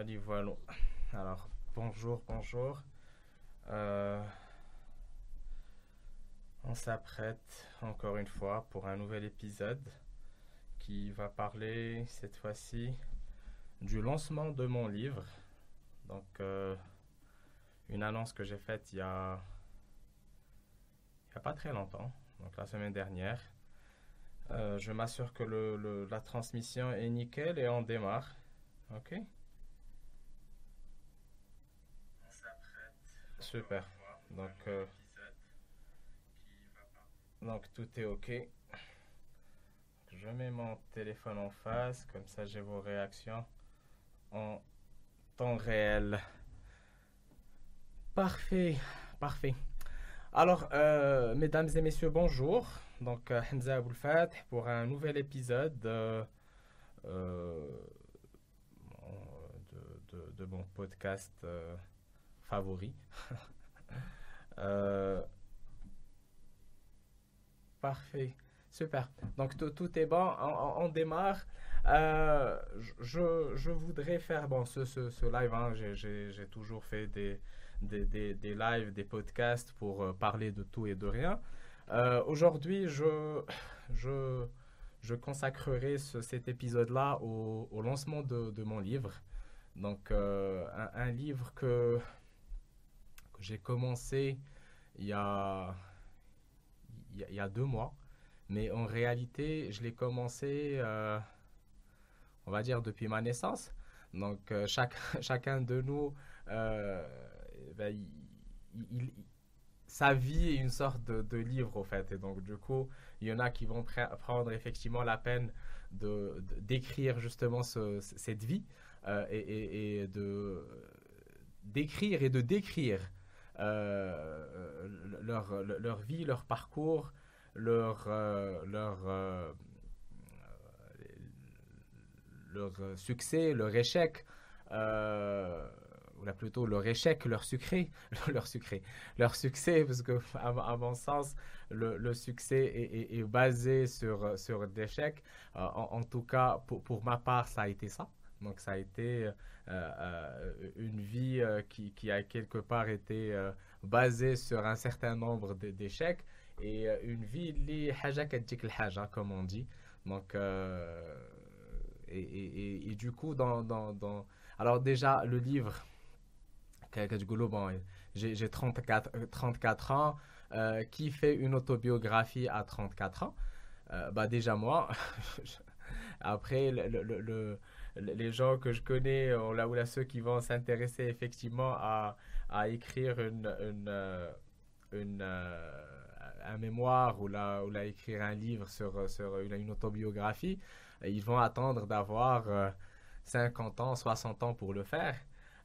Voilà, voilà. Alors, bonjour, bonjour. Euh, on s'apprête encore une fois pour un nouvel épisode qui va parler cette fois-ci du lancement de mon livre. Donc, euh, une annonce que j'ai faite il y a, y a pas très longtemps, donc la semaine dernière. Euh, je m'assure que la transmission est nickel et on démarre. Ok? Super. Donc, euh, donc tout est ok. Je mets mon téléphone en face, comme ça j'ai vos réactions en temps réel. Parfait, parfait. Alors, euh, mesdames et messieurs, bonjour. Donc, euh, Hamza Aboul Fath pour un nouvel épisode de, mon podcast favori. Euh, parfait, super. Donc, tout, est bon, on, démarre. Euh, je, je voudrais faire bon, ce, ce, live, hein, j'ai- toujours fait des, des, des, des lives, des podcasts pour euh, parler de tout et de rien. Aujourd'hui, je, je, je consacrerai ce- cet épisode-là au, au lancement de, de mon livre. Donc, un, livre que j'ai commencé il y a, il y a, deux mois, mais en réalité, je l'ai commencé, euh, on va dire, depuis ma naissance. Donc, euh, chacun de nous, euh, ben, sa vie est une sorte de, livre, au fait. Et donc, du coup, il y en a qui vont pre- prendre effectivement la peine de, d'écrire justement ce- cette vie euh, et, et- de d'écrire et de décrire leur, leur vie, leur parcours, leur, euh, leur, euh, leur succès, leur échec, euh, ou là plutôt leur échec, leur sucré, leur sucré, leur succès, parce que à, mon sens, le, succès est basé sur, sur l'échec. Euh, en, en tout cas, pour, pour ma part, ça a été ça. Donc, ça a été euh, euh, une vie euh, qui, a quelque part été basée sur un certain nombre d'échecs et une vie li haja haja, comme on dit. Donc, et, et- et- du coup, dans, dans, dans- Alors déjà, le livre, bon, j'ai j'ai 34, euh, 34 ans, qui fait une autobiographie à 34 ans? Bah déjà moi. Après, le- les gens que je connais, ou là, ou là, ceux qui vont s'intéresser effectivement à, à écrire une, une, euh, euh, un mémoire ou là, ou là, écrire un livre sur, sur une, autobiographie, ils vont attendre d'avoir euh, 50 ans, 60 ans pour le faire.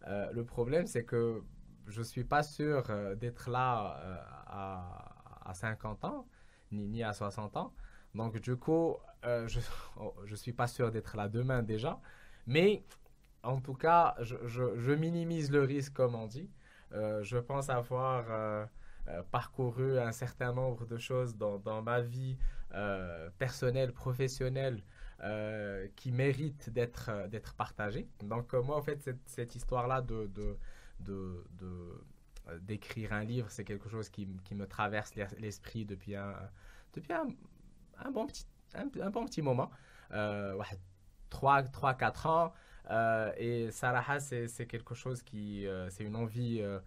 Euh, le problème, c'est que je ne suis pas sûr euh, d'être là euh, à, à 50 ans, ni, ni à 60 ans. Donc, du coup, euh, je ne suis pas sûr d'être là demain déjà. Mais, en tout cas, je, minimise le risque, comme on dit. Euh, je pense avoir euh, parcouru un certain nombre de choses dans, ma vie personnelle, professionnelle, qui méritent d'être partagées. Donc, moi, en fait, cette, histoire-là d'écrire un livre, c'est quelque chose qui, qui me traverse l'es- l'esprit depuis un, depuis un, un bon petit, un, bon petit moment. Euh, ouais, 3, 3 4 ans. Euh, et Sarah, c'est quelque chose qui, euh, c'est une envie euh,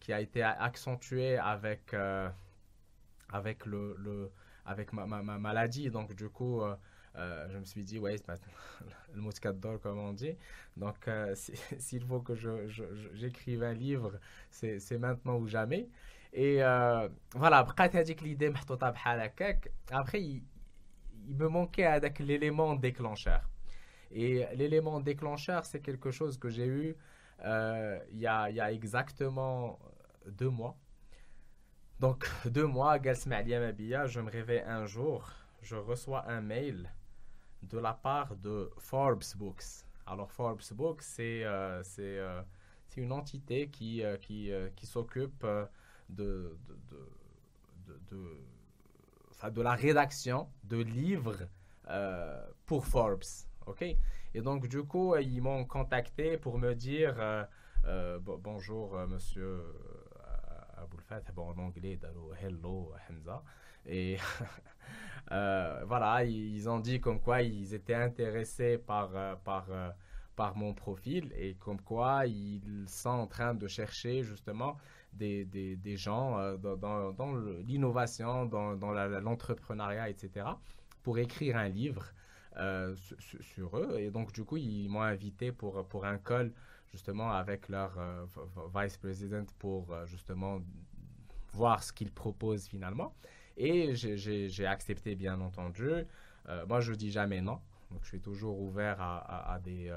qui a été accentuée avec, avec, le, avec ma, ma, ma maladie. Donc, du coup, je me suis dit, ouais, le mot d'or, comme on dit. Donc, si- s'il faut que j'écrive un livre, c'est maintenant ou jamais. Et euh, voilà, بقات هذيك l'idée محطوطة بحال هكاك. Après, il, il me manquait avec l'élément déclencheur. Et l'élément déclencheur, c'est quelque chose que j'ai eu euh, il y a, il y a exactement deux mois. Donc, deux mois, Galsma Alia Mabia, je me réveille un jour, je reçois un mail de la part de Forbes Books. Alors, Forbes Books, c'est euh, c'est, euh, c'est une entité qui, euh, qui, euh, qui s'occupe euh, de, de, de, de, la rédaction de livres euh, pour Forbes. Et donc, du coup, ils m'ont contacté pour me dire bonjour, monsieur Aboulfat, bon, en anglais, hello, Hamza. Et voilà, ils ont dit comme quoi ils étaient intéressés par, par, par mon profil et comme quoi ils sont en train de chercher justement des, des, gens euh, dans, dans, l'innovation, dans, dans l'entrepreneuriat, etc., pour écrire un livre euh, sur, eux. Et donc, du coup, ils m'ont invité pour, pour un call justement avec leur euh, vice-président pour justement voir ce qu'ils proposent finalement. Et j'ai accepté, bien entendu. moi, je dis jamais non. Donc, je suis toujours ouvert à, à, des,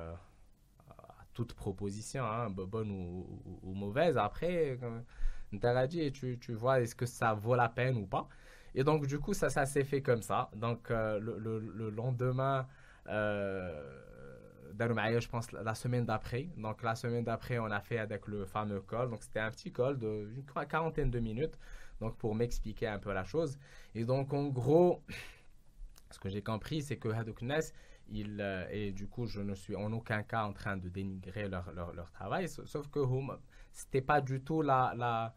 toute proposition, hein, bonne ou, mauvaise. Après, dit, tu, tu vois, est-ce que ça vaut la peine ou pas Et donc, du coup, ça, ça s'est fait comme ça. Donc, euh, le, le, lendemain, euh, je pense, la semaine d'après. Donc, la semaine d'après, on a fait avec le fameux call. Donc, c'était un petit call de une quarantaine de minutes. Donc, pour m'expliquer un peu la chose. Et donc, en gros, ce que j'ai compris, c'est que Hadouknes, euh, et du coup, je ne suis en aucun cas en train de dénigrer leur, leur, travail, sauf que ce n'était pas du tout la, la,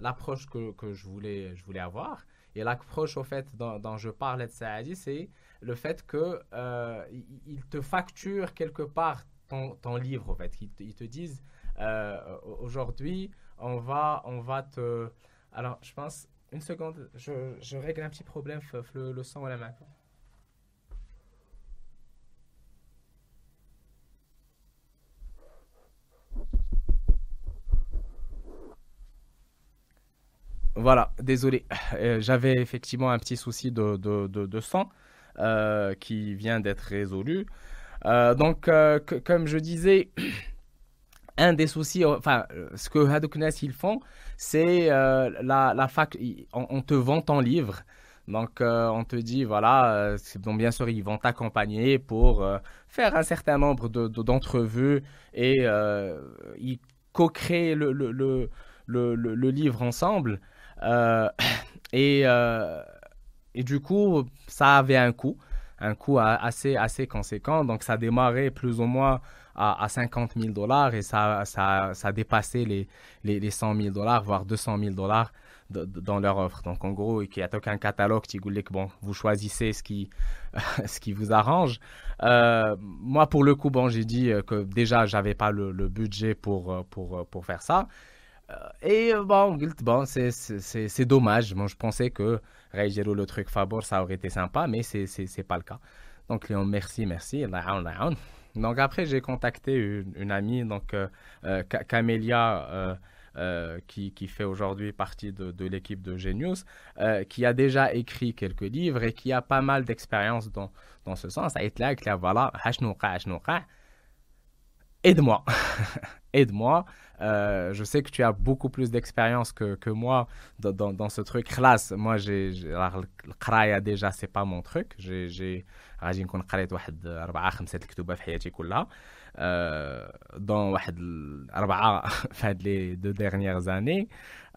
l'approche que, que, je, voulais, je voulais avoir. Et l'approche, au fait, dont, je parlais de Saadi, c'est le fait que euh, ils te facturent quelque part ton, ton livre, en fait. Ils te, disent, euh, aujourd'hui, on va, on va te... Alors, je pense, une seconde, je, règle un petit problème, le, le son à la main. Voilà, désolé. Euh, j'avais effectivement un petit souci de, de, de, sang euh, qui vient d'être résolu. Euh, donc, comme je disais, un des soucis, enfin, ce que Hadouknes ils font, c'est la, la fac. On, te vend ton livre. Donc, on te dit, voilà, donc bien sûr, ils vont t'accompagner pour faire un certain nombre d'entrevues et ils co-créent le, le, le, le, livre ensemble. Euh, et, euh, et du coup, ça avait un coût, un coût assez, assez conséquent. Donc, ça démarrait plus ou moins à, à 50 000 dollars et ça, ça, ça dépassait les, les, les 100 000 dollars, voire 200 000 dollars dans leur offre. Donc, en gros, il y a aucun catalogue qui voulait que bon, vous choisissez ce qui, ce qui vous arrange. Euh, moi, pour le coup, bon, j'ai dit que déjà, j'avais pas le, le, budget pour, pour, pour faire ça. Euh, et euh, bon, bon c'est dommage. Moi, je pensais que Rayjero, le truc Fabor, ça aurait été sympa, mais c'est pas le cas. Donc, Léon, merci, merci. Donc, après, j'ai contacté une, amie, donc euh, Camélia, qui, qui, fait aujourd'hui partie de, l'équipe de Genius, qui a déjà écrit quelques livres et qui a pas mal d'expérience dans, dans ce sens. là, voilà, aide-moi. aide-moi. Euh, je sais que tu as beaucoup plus d'expérience que, que, moi dans, dans, dans, ce truc. Classe, moi, j'ai, le qraya déjà, c'est pas mon truc. J'ai, j'ai, غادي نكون قريت واحد أربعة خمسة الكتب في حياتي كلها dans واحد أربعة في هاد les deux dernières années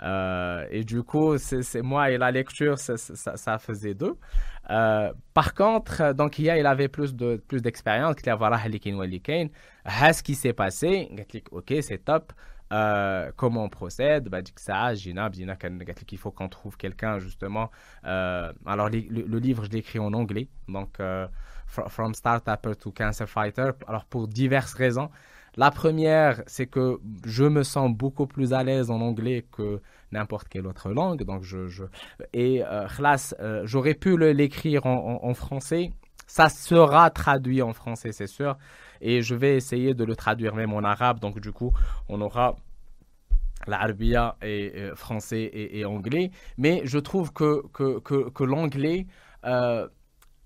euh, et du coup c'est, c'est moi et la lecture ça, ça, ça faisait deux euh, par contre donc il il avait plus de plus d'expérience qu'il a voilà ce qui s'est passé ok c'est top euh, comment on procède? Bah, ça Gina Gina qu'il faut qu'on trouve quelqu'un justement. Euh, alors le, livre je l'ai écrit en anglais. Donc euh, From Startup to Cancer Fighter. Alors pour diverses raisons. La première c'est que je me sens beaucoup plus à l'aise en anglais que n'importe quelle autre langue. Donc je, je et euh, j'aurais pu l'écrire en français. Ça sera traduit en français c'est sûr et je vais essayer de le traduire même en arabe. Donc, du coup, on aura l'arabia et euh, français et, anglais. Mais je trouve que, que, que, l'anglais euh,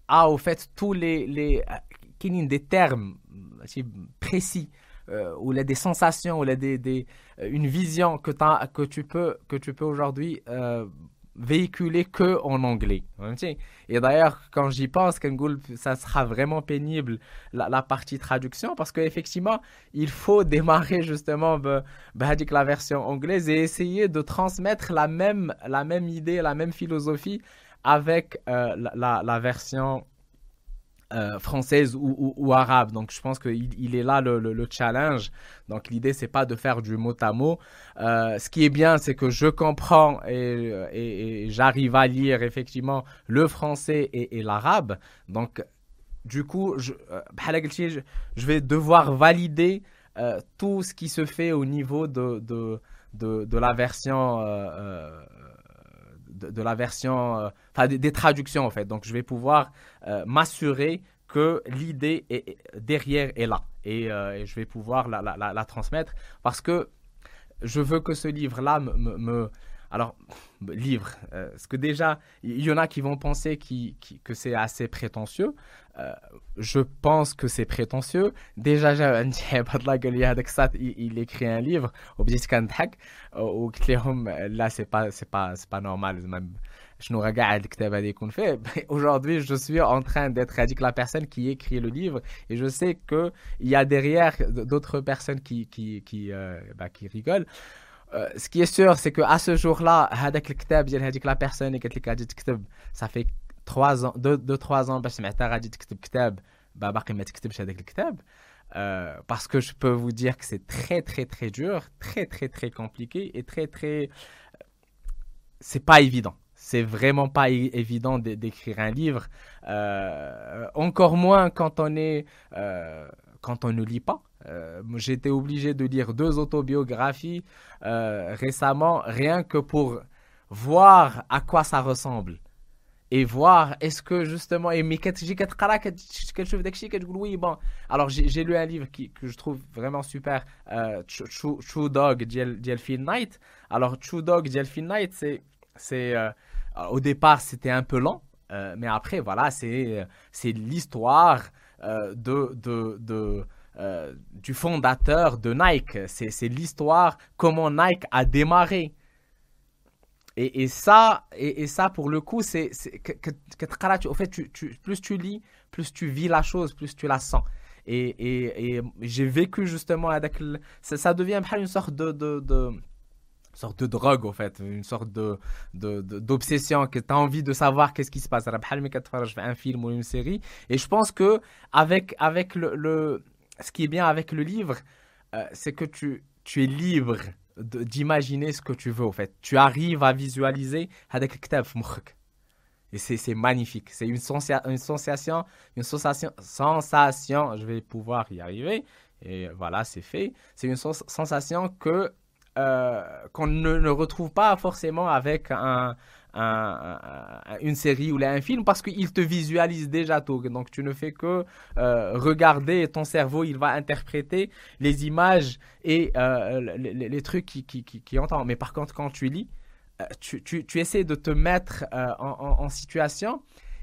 a au fait tous les, les des termes précis. Euh, il y a des sensations, y a des, des une vision que, que tu peux, que tu peux aujourd'hui véhiculé que en anglais. Et d'ailleurs, quand j'y pense, ça sera vraiment pénible la, partie traduction parce qu'effectivement, il faut démarrer justement bah, la version anglaise et essayer de transmettre la même, la même idée, la même philosophie avec euh, la, la, version euh, française ou, arabe. Donc je pense qu'il il est là le, challenge. Donc l'idée c'est pas de faire du mot à mot. Euh, ce qui est bien c'est que je comprends et, j'arrive à lire effectivement le français et, l'arabe. Donc du coup je, euh, je, vais devoir valider tout ce qui se fait au niveau de, de, la version de, la version, euh, enfin des, traductions en fait. Donc je vais pouvoir euh, m'assurer que l'idée est, derrière est là euh, et, je vais pouvoir la, transmettre parce que je veux que ce livre-là me, alors, livre, parce que déjà, il y en a qui vont penser que c'est assez prétentieux? je pense que c'est prétentieux. Déjà, il, écrit un livre, ou là, c'est pas, c'est pas, c'est pas normal. Même, Aujourd'hui, je suis en train d'être avec la personne qui écrit le livre et je sais qu'il y a derrière d'autres personnes qui, euh, bah, qui rigolent. Euh, ce qui est sûr, c'est qu'à ce jour-là, la personne qui a ça fait 3 ans, 2-3 ans, باش سمعتها غادي تكتب كتاب باقي ما تكتبش هذاك الكتاب euh, parce que je peux vous dire que c'est très très très dur, très très très compliqué et très très c'est pas évident. C'est vraiment pas évident d'écrire un livre, euh, encore moins quand on est euh, quand on ne lit pas. Euh, été obligé de lire deux autobiographies récemment, rien que pour voir à quoi ça ressemble. Et voir est-ce que justement et oui bon. Alors j'ai lu un livre qui, que je trouve vraiment super euh, True, Dog Delphine Night alors True Dog Delphine Night c'est euh, au départ c'était un peu lent euh, mais après voilà c'est l'histoire de, de du fondateur de Nike c'est l'histoire comment Nike a démarré et, ça, pour le coup, c'est que, au fait, plus tu lis, plus tu vis la chose, plus tu la sens. Et, j'ai vécu justement avec ça, ça, devient une sorte de, de sorte de drogue, au fait, une sorte d'obsession, que tu as envie de savoir qu'est-ce qui se passe. Je fais un film ou une série. Et je pense que avec, avec le, le ce qui est bien avec le livre, euh, c'est que tu, tu es libre d'imaginer ce que tu veux, en fait. Tu arrives à visualiser avec Et c'est magnifique. C'est une, une sensation, une sensation, sensation, je vais pouvoir y arriver. Et voilà, c'est fait. C'est une sensation que euh, qu'on ne, ne, retrouve pas forcément avec un, une série ou un film parce qu'il te visualise déjà tout. Donc tu ne fais que euh, regarder ton cerveau, il va interpréter les images et euh, les, trucs qui, qui, entend. Mais par contre, quand tu lis, euh, tu, tu, essaies de te mettre en, situation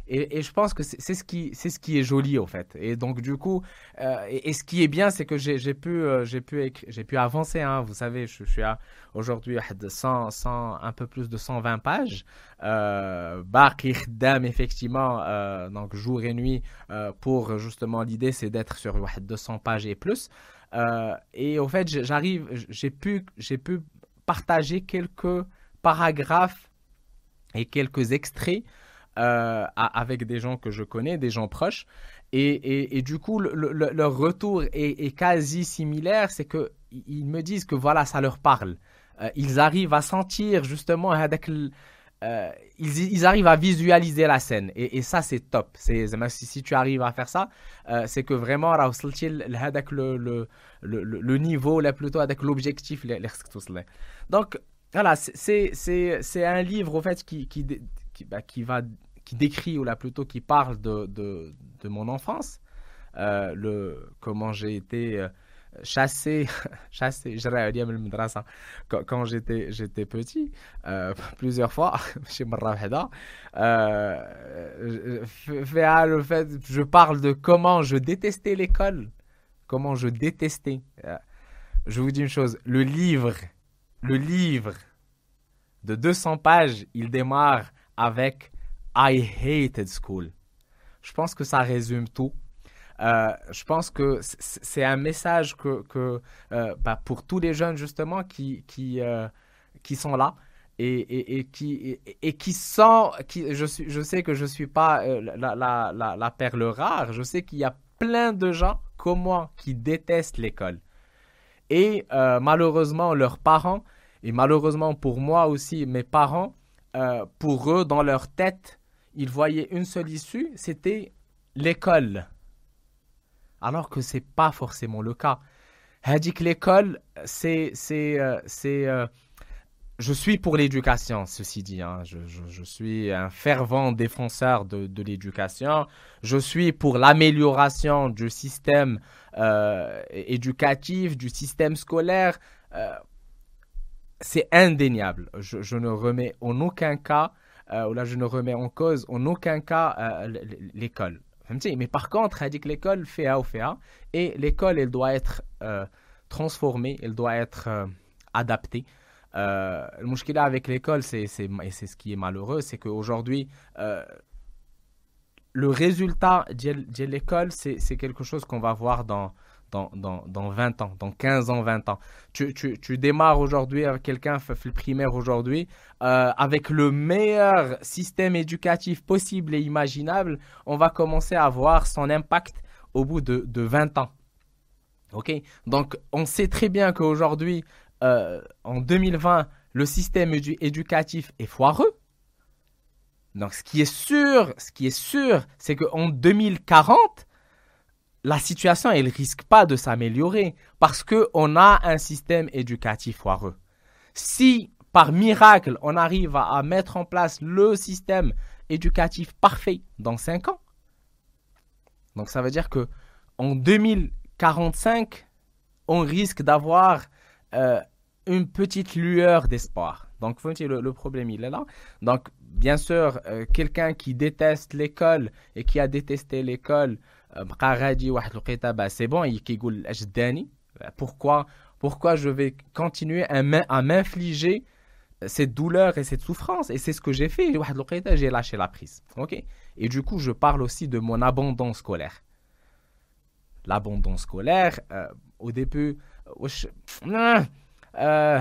et, je pense que c'est ce, qui, ce qui est joli, en fait. Et donc, du coup, euh, et, ce qui est bien, c'est que j'ai pu, euh, j'ai pu, j'ai pu avancer. Hein. Vous savez, je, suis aujourd'hui à 100, 100, un peu plus de 120 pages. Euh, Dam, effectivement, euh, donc jour et nuit, pour justement, l'idée, c'est d'être sur 200 pages et plus. et au fait, j'arrive, j'ai pu, j'ai pu partager quelques paragraphes et quelques extraits euh, avec des gens que je connais, des gens proches. Et, et, du coup, leur retour est, quasi similaire, c'est qu'ils me disent que voilà, ça leur parle. Euh, ils arrivent à sentir justement avec euh, ils, ils, arrivent à visualiser la scène et, ça c'est top si, tu arrives à faire ça c'est que vraiment le, le, le, le niveau là plutôt avec l'objectif donc voilà c'est un livre au fait qui, qui, bah, qui va qui décrit ou là plutôt qui parle de, de, mon enfance, euh, le comment j'ai été euh, chassé, chassé, quand, j'étais j'étais petit, euh, plusieurs fois chez euh, le fait, je parle de comment je détestais l'école, comment je détestais. Je vous dis une chose, le livre, le livre de 200 pages, il démarre avec I hated school. Je pense que ça résume tout. Euh, je pense que c'est un message que, euh, bah, pour tous les jeunes justement qui, euh, sont là et, qui, et, sent, qui, je, suis, je sais que je ne suis pas la, perle rare, je sais qu'il y a plein de gens comme moi qui détestent l'école. Et malheureusement, leurs parents, et malheureusement pour moi aussi, mes parents, euh, pour eux, dans leur tête, ils voyaient une seule issue, c'était l'école. Alors que ce n'est pas forcément le cas. Elle dit que l'école, c'est, c'est, c'est, je suis pour l'éducation, ceci dit. Hein. Je, suis un fervent défenseur de, l'éducation. Je suis pour l'amélioration du système euh, éducatif, du système scolaire. Euh, c'est indéniable. Je, ne remets en aucun cas, euh, ou là je ne remets en cause en aucun cas l'école. Mais par contre, elle dit que l'école fait A ou fait A, et l'école, elle doit être transformée, elle doit être adaptée. Euh, le mouchkila avec l'école, c'est, ce qui est malheureux, c'est qu'aujourd'hui, euh, le résultat de l'école, c'est quelque chose qu'on va voir dans, dans, dans, dans, 20 ans, dans 15 ans, 20 ans. Tu, tu, tu démarres aujourd'hui avec quelqu'un le primaire aujourd'hui, euh, avec le meilleur système éducatif possible et imaginable, on va commencer à voir son impact au bout de, de 20 ans. OK? Donc, on sait très bien qu'aujourd'hui, euh, en 2020, le système éducatif est foireux. Donc, ce qui est sûr, ce qui est sûr, c'est qu'en 2040, la situation, elle risque pas de s'améliorer parce qu'on a un système éducatif foireux. Si, par miracle, on arrive à, mettre en place le système éducatif parfait dans 5 ans, donc ça veut dire que en 2045, on risque d'avoir euh, une petite lueur d'espoir. Donc, le, le problème, il est là. Donc, bien sûr, euh, quelqu'un qui déteste l'école et qui a détesté l'école, euh, bah, c'est bon, il pourquoi, pourquoi je vais continuer à m'infliger cette douleur et cette souffrance? Et c'est ce que j'ai fait. J'ai lâché la prise. Et du coup, je parle aussi de mon abandon scolaire. L'abandon scolaire, euh, au début, euh,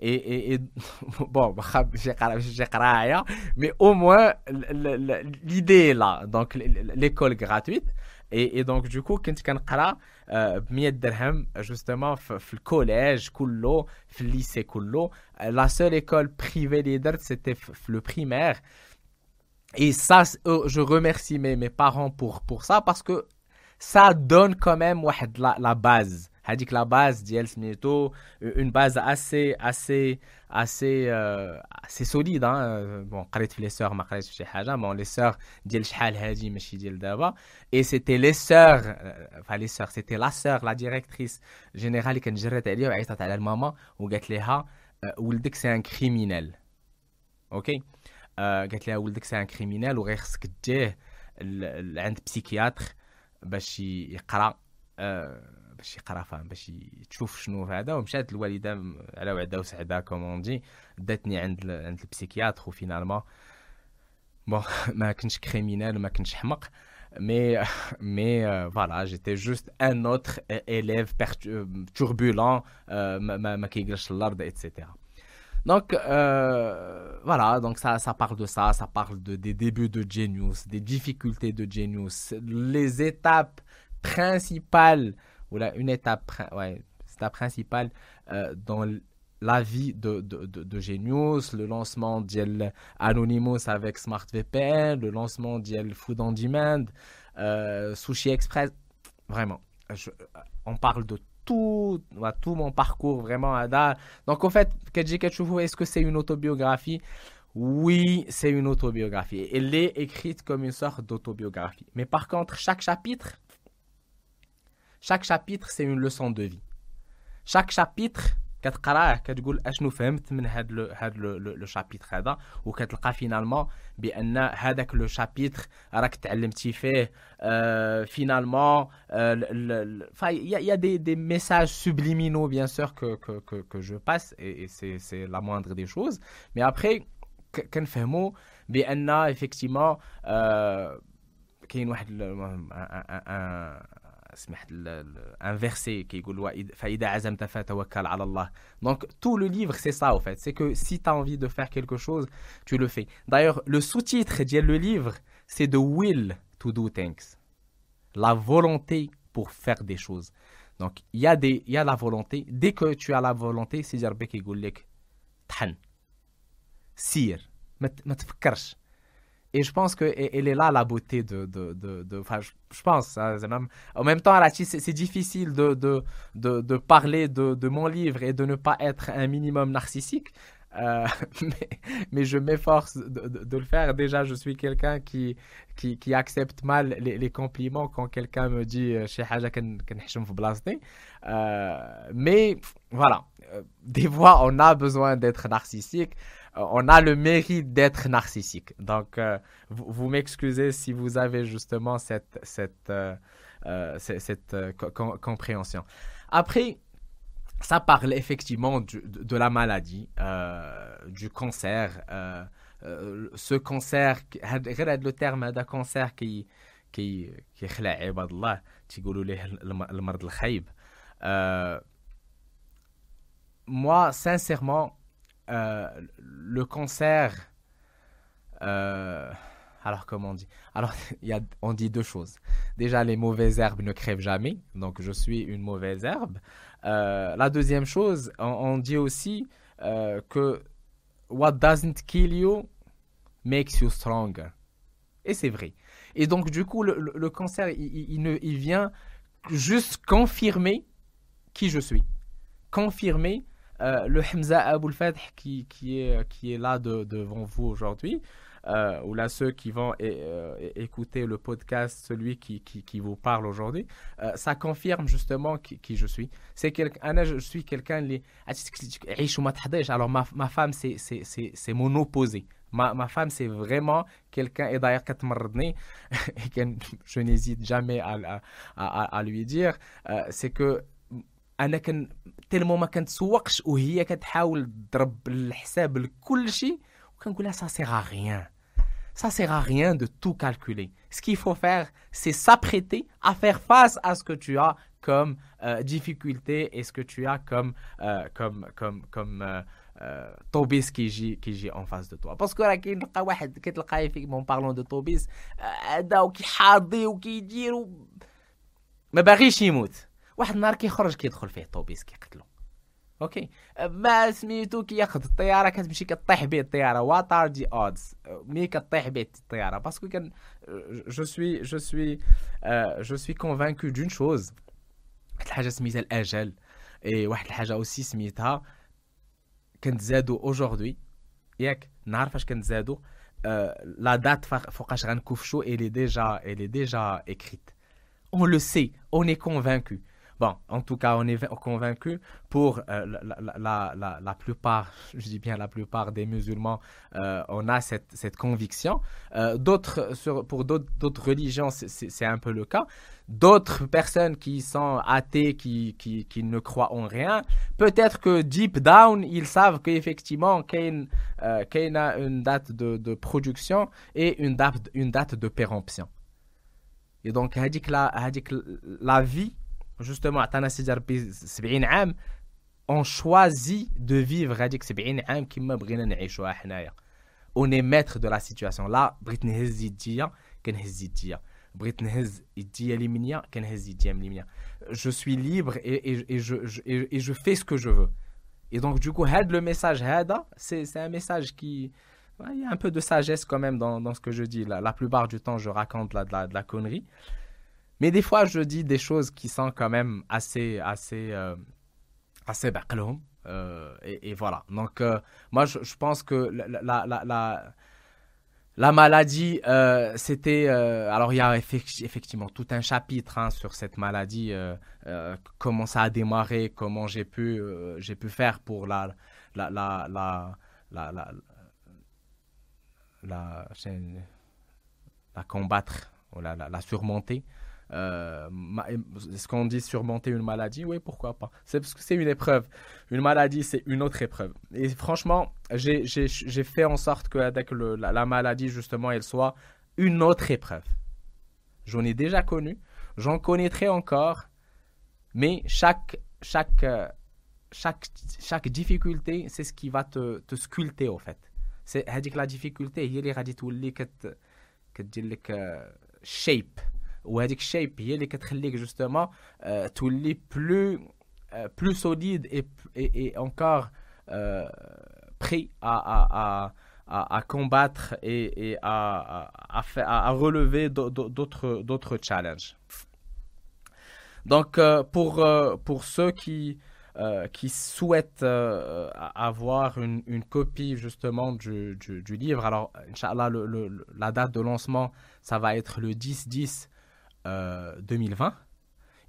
et, et, bon, j'ai rien, mais au moins l'idée est là. Donc l'école gratuite. Et, et, donc du coup, quand tu as 100 dirham justement في الكوليج كله في lycée كله la seule école privée les c'était le primaire et ça euh, je remercie mes, mes parents pour pour ça parce que ça donne quand même la, la base هذيك la base ديال سميتو une base assez assez assez euh, assez solide hein. bon قريت في les sœurs ما قريتش في شي حاجه bon les sœurs ديال شحال هادي ماشي ديال دابا et c'était les sœurs enfin les sœurs c'était la sœur la directrice générale اللي كانت جرات عليا وعيطت على الماما وقالت لها ولدك سي ان كريمينال اوكي قالت لها ولدك سي ان كريمينال وغير خصك تجيه عند بسيكياتر باش يقرا باش يقرا فاهم باش تشوف شنو هذا ومشات الوالده على وعده وسعده كومون دي داتني عند عند البسيكياتر وفينالمون بون ما كنتش كريمينال ما كنتش حمق mais mais euh, voilà j'étais juste un autre élève turbulent euh, ما ما كيجلسش الارض etc donc euh, voilà donc ça ça parle de ça ça parle de des débuts de Genius des difficultés de Genius les étapes principales ou là, une étape, étape principale euh, dans la vie de, de, de, Genius, le lancement d'Anonymous avec SmartVPN, le lancement d'El Food on Demand, euh, Sushi Express. Vraiment, on parle de tout, tout mon parcours vraiment. à Donc, en fait, est-ce que c'est une autobiographie? Oui, c'est une autobiographie. Elle est écrite comme une sorte d'autobiographie. Mais par contre, chaque chapitre chaque chapitre, c'est une leçon de vie. Chaque chapitre, كتقراه كتقول اشنو فهمت من هاد لو هاد لو لو شابيتر هذا وكتلقى فينالمون بان هذاك لو شابيتر راك تعلمتي فيه فينالمون il y a des des messages subliminaux bien sûr que que que que je passe et, et c'est c'est la moindre des choses mais après كنفهموا بان effectivement كاين واحد سمحت un verset qui donc tout le livre c'est ça en fait c'est que si tu as envie de faire quelque chose tu le fais d'ailleurs le sous-titre de le livre c'est the will to do things la volonté pour faire des choses donc il y a des il y a la volonté dès que tu as la volonté c'est dire يقول لك طحن سير ما تفكرش et je pense qu'elle est là la beauté de. de, de, de je, pense. Hein, même, en même temps, c'est difficile de, de, de, parler de, de, mon livre et de ne pas être un minimum narcissique. Euh, mais, je m'efforce de, le faire. Déjà, je suis quelqu'un qui, qui, accepte mal les, compliments quand quelqu'un me dit chez euh, Mais voilà, euh, des fois, on a besoin d'être narcissique. Euh, on a le mérite d'être narcissique. Donc, euh, vous, m'excusez si vous avez justement cette, cette, euh, cette compréhension. Après, ça parle effectivement de, la maladie, du cancer. ce cancer, le terme d'un cancer qui qui qui moi sincèrement euh, le cancer, euh, alors comment on dit? Alors, on dit deux choses. Déjà, les mauvaises herbes ne crèvent jamais, donc je suis une mauvaise herbe. Euh, la deuxième chose, on, dit aussi que what doesn't kill you makes you stronger. Et c'est vrai. Et donc, du coup, le, cancer, il vient juste confirmer qui je suis. Confirmer euh, le Hamza Aboul Fath qui, qui, est, qui est là devant vous aujourd'hui, euh, ou là ceux qui vont euh, écouter le podcast, celui qui, qui, vous parle aujourd'hui, ça confirme justement qui, je suis. C'est quelqu'un, je suis quelqu'un, alors ma, ma femme c'est mon opposé. Ma, ma femme, c'est vraiment quelqu'un, et d'ailleurs, je n'hésite jamais à, à, lui dire, c'est que انا كان تيلمون ما كنتسوقش وهي كتحاول تضرب الحساب لكل شيء وكنقول لها سا سيغ ريان Ça sert à rien de tout calculer. Ce qu'il faut faire, c'est s'apprêter à faire face à ce que tu as comme euh, difficulté et ce que tu as comme euh, comme comme comme طوبيس كيجي كيجي en face de toi باسكو راه كيلقى واحد كتلقاه في مون بارلون دو طوبيس هذا وكيحاضي وكيدير ما باغيش يموت واحد النهار كيخرج كيدخل فيه الطوبيس كيقتلو. أوكي؟ ما سميتو كياخذ الطيارة كتمشي كطيح به الطيارة. وات ار دي اودز مي كطيح به الطيارة؟ باسكو كان جو سوي جو سوي جو سوي كونفانكو دون شوز واحد الحاجة سميتها الأجل. اي واحد الحاجة اوسي سميتها كنتزادو اوجوردي ياك نهار فاش كنتزادو لا دات فوقاش غنكوفشو الي ديجا الي ديجا écrite. On le sait. On est convaincu. Bon, en tout cas, on est convaincu pour euh, la, la, la, plupart, je dis bien la plupart des musulmans, euh, on a cette, cette conviction. Euh, d'autres, pour d'autres religions, c'est un peu le cas. D'autres personnes qui sont athées, qui, qui, qui, ne croient en rien, peut-être que deep down, ils savent qu'effectivement, y a une date de, de, production et une date, une date de péremption. Et donc, la, la vie justement عطانا سيدي ربي 70 عام on choisit de vivre هذيك 70 عام كما بغينا نعيشوها حنايا on est maître de la situation là بغيت نهز يديا كنهز يديا بغيت نهز يديا اليمنيه كنهز يديا من اليمنيه je suis libre et, et, et, je, je, et, et je fais ce que je veux et donc du coup هذا le message هذا c'est c'est un message qui il y a un peu de sagesse quand même dans, dans ce que je dis. La, la plupart du temps, je raconte la, de, la, de la connerie. Mais des fois, je dis des choses qui sont quand même assez, assez, euh, assez euh, et, voilà. Donc, euh, moi, je, pense que la, la, la, La maladie, euh, c'était... Euh, alors, il y a effectivement tout un chapitre hein, sur cette maladie, euh, comment ça a démarré, comment j'ai pu, j'ai pu faire pour la, la, la, la, la, la, la combattre, la, la surmonter. Euh, Est-ce qu'on dit surmonter une maladie Oui, pourquoi pas. C'est parce que c'est une épreuve. Une maladie, c'est une autre épreuve. Et franchement, j'ai fait en sorte que avec le, la, maladie, justement, elle soit une autre épreuve. J'en ai déjà connu, j'en connaîtrai encore, mais chaque, difficulté, c'est ce qui va te, te sculpter, en fait. C'est la difficulté, il y a les shape وهذيك الشيب هي اللي كتخليك جوستومون تولي بلو plus solide et, et, et encore euh, prêt à, à, à, à, combattre et, et à, à, faire, à, relever d'autres, d'autres challenges. Donc, euh, pour, euh, pour ceux qui, euh, qui souhaitent euh, avoir une, une, copie justement du, du, du, livre, alors, Inch'Allah, le, le, la date de lancement, ça va être le 10-10 2020. Euh,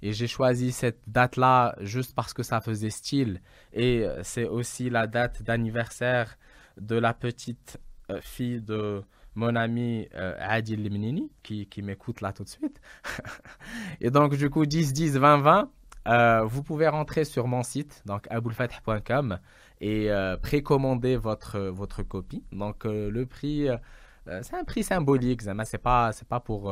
et j'ai choisi cette date-là juste parce que ça faisait style. Et euh, c'est aussi la date d'anniversaire de la petite euh, fille de mon ami Adil Limnini, qui, qui m'écoute là tout de suite. et donc, du coup, 10, 10, 20, 20, vous pouvez rentrer sur mon site, donc aboulfatih.com, et précommander votre, votre copie. Donc, le prix, c'est un prix symbolique, c'est pas, pas pour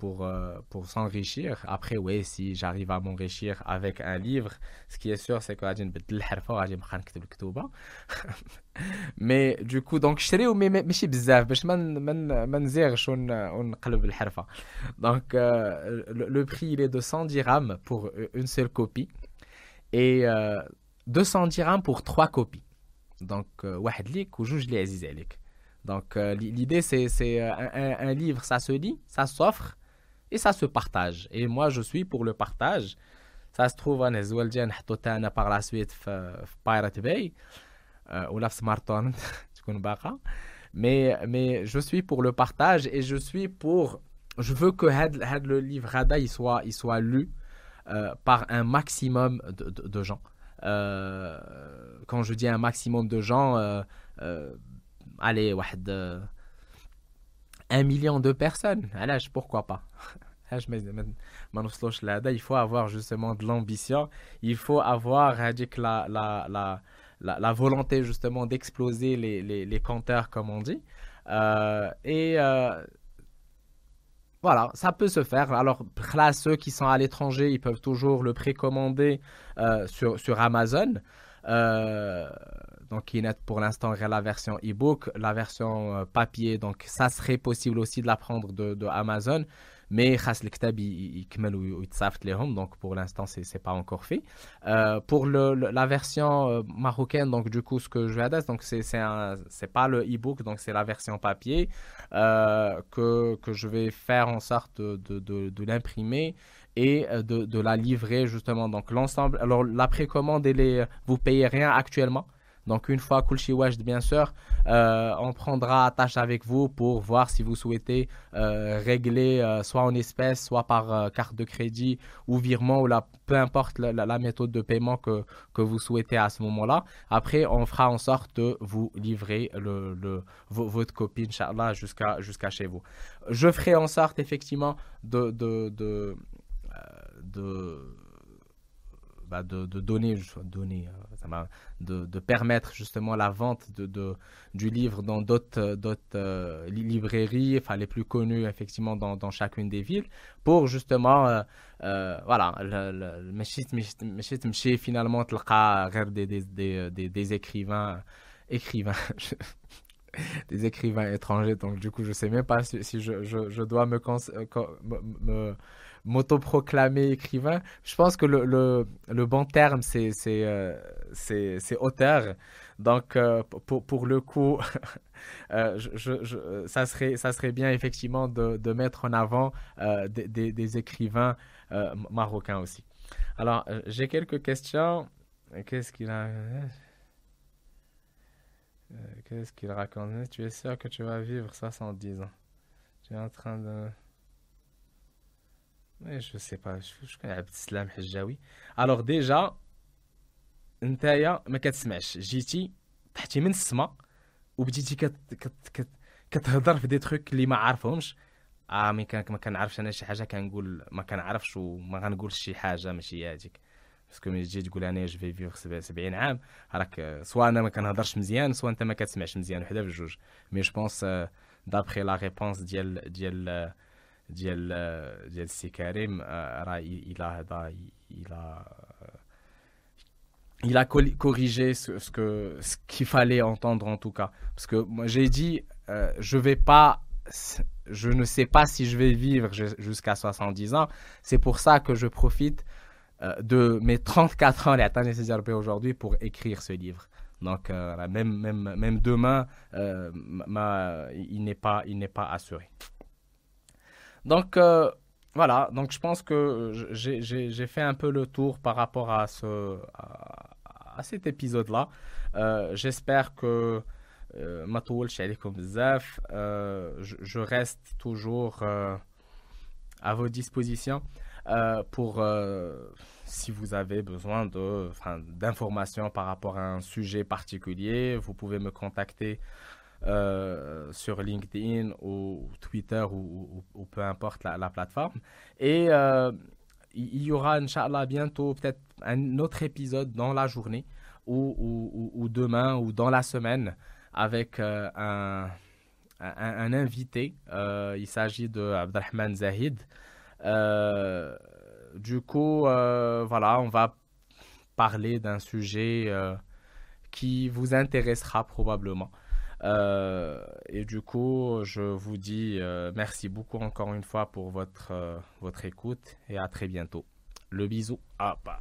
pour, euh, pour s'enrichir. Après, oui, si j'arrive à m'enrichir avec un livre, ce qui est sûr, c'est que je Mais du coup, donc, je serai mais ماشي بزاف باش ما ما نزيغش ونقلب الحرفه. Donc, euh, le, le prix, il est de 100 dirhams pour une seule copie et euh, 200 dirhams pour trois copies. Donc, واحد ليك وجوج لي عزيز عليك. Donc, euh, l'idée, c'est un, un, un livre, ça se lit, ça s'offre, et ça se partage. Et moi, je suis pour le partage. Ça se trouve, hein, en Anezoueldien, Hatotana par la suite, Pirate Bay, euh, ou la mais, mais je suis pour le partage et je suis pour. Je veux que le livre Rada il soit, soit lu euh, par un maximum de, gens. Euh, quand je dis un maximum de gens, euh, allez, ouais, un million de personnes. Alors, pourquoi pas? Il faut avoir justement de l'ambition, il faut avoir la, la, la, la, la volonté justement d'exploser les, les, les, compteurs, comme on dit. Euh, et euh, voilà, ça peut se faire. Alors, là, ceux qui sont à l'étranger, ils peuvent toujours le précommander euh, sur, sur Amazon. Euh, donc est pour l'instant la version e-book, la version euh, papier, donc ça serait possible aussi de la prendre de, Amazon, mais donc pour l'instant c'est c'est pas encore fait. Euh, pour la version euh, marocaine, donc du coup ce que je vais adresser, donc c'est c'est pas le e-book, donc c'est la version papier que je vais faire en sorte de l'imprimer et de, de la livrer justement. Donc l'ensemble, alors la précommande, elle est, vous payez rien actuellement. Donc une fois Kulshi Wajd, bien sûr, euh, on prendra attache avec vous pour voir si vous souhaitez euh, régler euh, soit en espèces, soit par carte de crédit ou virement, ou peu importe la, méthode de paiement que, que vous souhaitez à ce moment-là. Après, on fera en sorte de vous livrer le, le, votre copie, Inch'Allah, jusqu'à chez vous. Je ferai en sorte, effectivement, de, de, de bah, de, donner, donner euh, de, de, permettre justement la vente du livre dans d'autres euh, librairies, enfin les plus connues effectivement dans, chacune des villes, pour justement, euh, euh, voilà, le finalement des, des, des, des, écrivains, écrivains. des écrivains étrangers donc du coup je sais même pas si, je, dois me m'autoproclamer écrivain. Je pense que le, le, le bon terme, c'est euh, auteur. Donc, euh, pour, pour, le coup, euh, ça, serait, ça serait bien effectivement de, de mettre en avant des, des, des, écrivains marocains aussi. Alors, j'ai quelques questions. Qu'est-ce qu'il a qu'est-ce qu'il raconte? Tu es sûr que tu vas vivre 70 ans? Tu es en train de. Je sais pas. Je connais Abdeslam Hjawi. Alors, déjà, نتايا ما كتسمعش جيتي طحتي من السما وبديتي كت كت كت كتهضر في دي تروك اللي ما عارفهمش آه مي كان ما كنعرفش أنا شي حاجة كنقول ما كنعرفش وما غنقولش شي حاجة ماشي هذيك باسكو ملي تجي تقول أنا جو في فيغ 70 عام راك سوا أنا ما كنهضرش مزيان سوا انت ما كتسمعش مزيان وحده في الجوج مي جو بونس دابخي لا ريبونس ديال ديال ديال ديال السي كريم راه الى هذا الى il a corrigé ce, ce que ce qu'il fallait entendre en tout cas parce que moi j'ai dit euh, je vais pas je ne sais pas si je vais vivre jusqu'à 70 ans c'est pour ça que je profite euh, de mes 34 ans les aujourd'hui pour écrire ce livre donc euh, même même même demain ma, il n'est pas il n'est pas assuré donc voilà, donc je pense que j'ai fait un peu le tour par rapport à ce, à cet épisode-là. Euh, j'espère que euh, euh je reste toujours euh, à vos dispositions pour si vous avez besoin d'informations par rapport à un sujet particulier, vous pouvez me contacter sur LinkedIn ou Twitter ou, peu importe la, plateforme. Et il y aura, Inch'Allah, bientôt peut-être un autre épisode dans la journée ou, ou, demain ou dans la semaine avec euh, un, un, invité. Euh, il s'agit de Abdelrahman Zahid. Euh, du coup, voilà, on va parler d'un sujet qui vous intéressera probablement. Et du coup, je vous dis merci beaucoup encore une fois pour votre, votre écoute et à très bientôt. Le bisou. Ah bah.